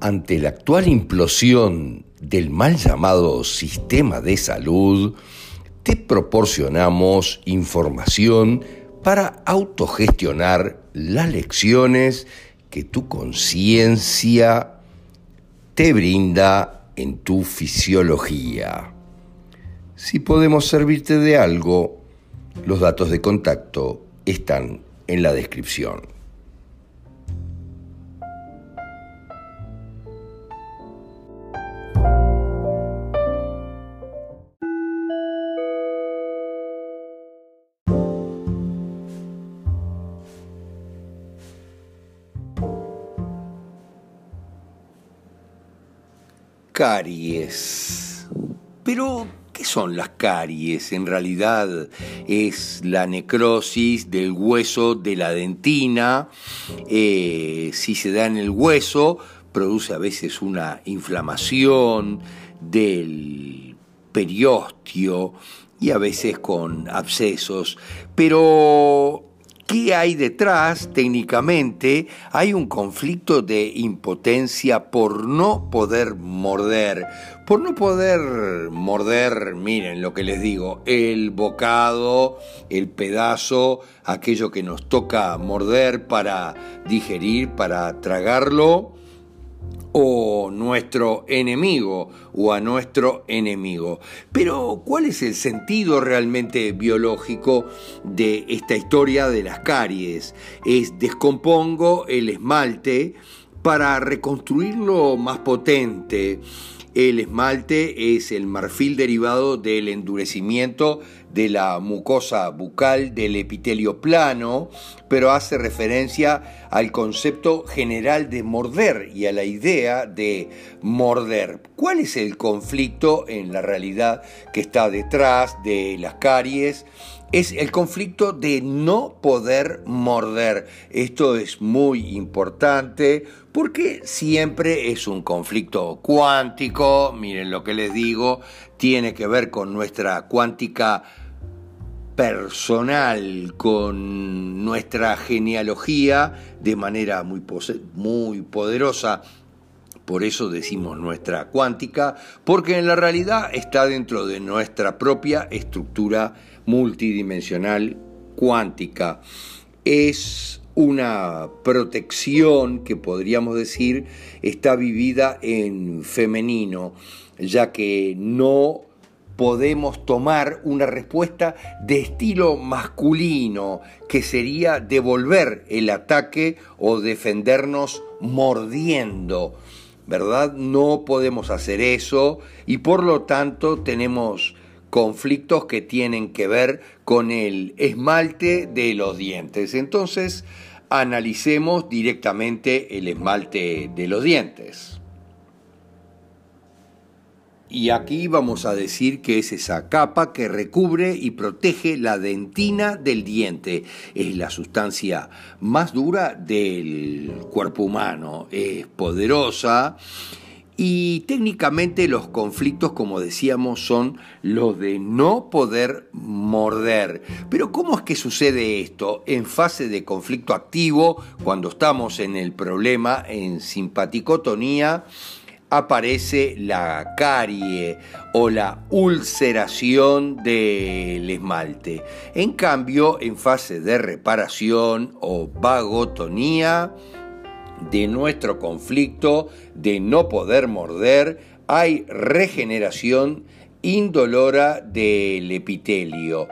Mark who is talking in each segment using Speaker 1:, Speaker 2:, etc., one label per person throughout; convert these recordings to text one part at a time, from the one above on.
Speaker 1: ante la actual implosión del mal llamado sistema de salud, te proporcionamos información para autogestionar las lecciones que tu conciencia te brinda en tu fisiología. Si podemos servirte de algo, los datos de contacto están en la descripción. Caries. Pero, ¿qué son las caries? En realidad es la necrosis del hueso de la dentina. Eh, si se da en el hueso, produce a veces una inflamación del periósteo y a veces con abscesos. Pero ¿Qué hay detrás técnicamente? Hay un conflicto de impotencia por no poder morder. Por no poder morder, miren lo que les digo, el bocado, el pedazo, aquello que nos toca morder para digerir, para tragarlo o nuestro enemigo o a nuestro enemigo. Pero ¿cuál es el sentido realmente biológico de esta historia de las caries? Es descompongo el esmalte para reconstruirlo más potente. El esmalte es el marfil derivado del endurecimiento de la mucosa bucal del epitelio plano, pero hace referencia al concepto general de morder y a la idea de morder. ¿Cuál es el conflicto en la realidad que está detrás de las caries? Es el conflicto de no poder morder. Esto es muy importante porque siempre es un conflicto cuántico, miren lo que les digo, tiene que ver con nuestra cuántica personal, con nuestra genealogía de manera muy, muy poderosa. Por eso decimos nuestra cuántica, porque en la realidad está dentro de nuestra propia estructura multidimensional cuántica. Es una protección que podríamos decir está vivida en femenino, ya que no podemos tomar una respuesta de estilo masculino, que sería devolver el ataque o defendernos mordiendo. ¿Verdad? No podemos hacer eso y por lo tanto tenemos conflictos que tienen que ver con el esmalte de los dientes. Entonces, analicemos directamente el esmalte de los dientes. Y aquí vamos a decir que es esa capa que recubre y protege la dentina del diente. Es la sustancia más dura del cuerpo humano. Es poderosa y técnicamente los conflictos, como decíamos, son los de no poder morder. Pero ¿cómo es que sucede esto? En fase de conflicto activo, cuando estamos en el problema, en simpaticotonía, aparece la carie o la ulceración del esmalte. En cambio, en fase de reparación o vagotonía, de nuestro conflicto de no poder morder, hay regeneración indolora del epitelio,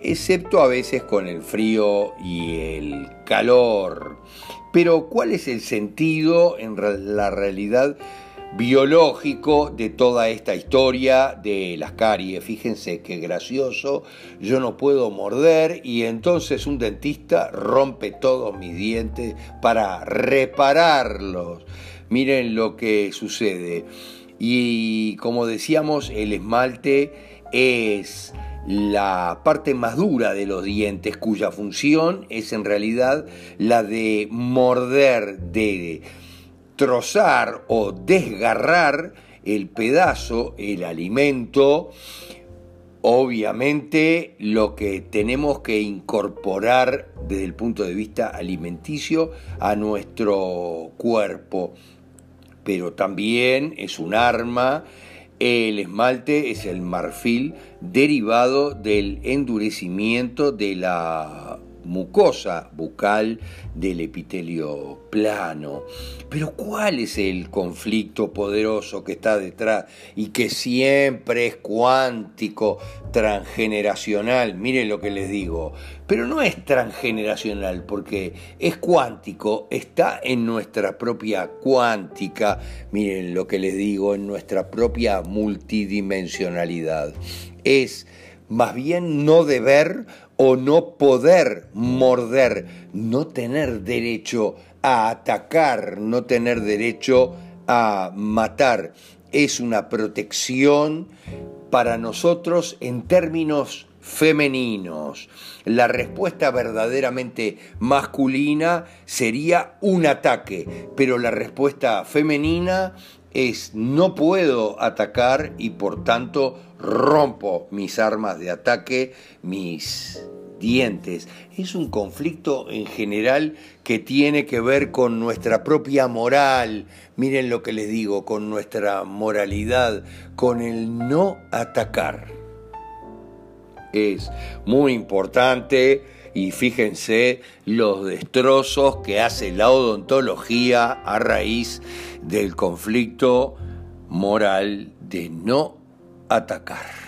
Speaker 1: excepto a veces con el frío y el calor. Pero ¿cuál es el sentido en la realidad biológico de toda esta historia de las caries. Fíjense qué gracioso, yo no puedo morder y entonces un dentista rompe todos mis dientes para repararlos. Miren lo que sucede. Y como decíamos, el esmalte es la parte más dura de los dientes cuya función es en realidad la de morder, de trozar o desgarrar el pedazo, el alimento, obviamente lo que tenemos que incorporar desde el punto de vista alimenticio a nuestro cuerpo. pero también es un arma. El esmalte es el marfil derivado del endurecimiento de la mucosa bucal del epitelio plano. Pero ¿cuál es el conflicto poderoso que está detrás y que siempre es cuántico, transgeneracional? Miren lo que les digo. Pero no es transgeneracional porque es cuántico, está en nuestra propia cuántica. Miren lo que les digo, en nuestra propia multidimensionalidad. Es más bien no deber o no poder morder, no tener derecho a atacar, no tener derecho a matar. Es una protección para nosotros en términos femeninos. La respuesta verdaderamente masculina sería un ataque, pero la respuesta femenina es no puedo atacar y por tanto rompo mis armas de ataque, mis dientes. Es un conflicto en general que tiene que ver con nuestra propia moral, miren lo que les digo, con nuestra moralidad, con el no atacar. Es muy importante y fíjense los destrozos que hace la odontología a raíz del conflicto moral de no atacar.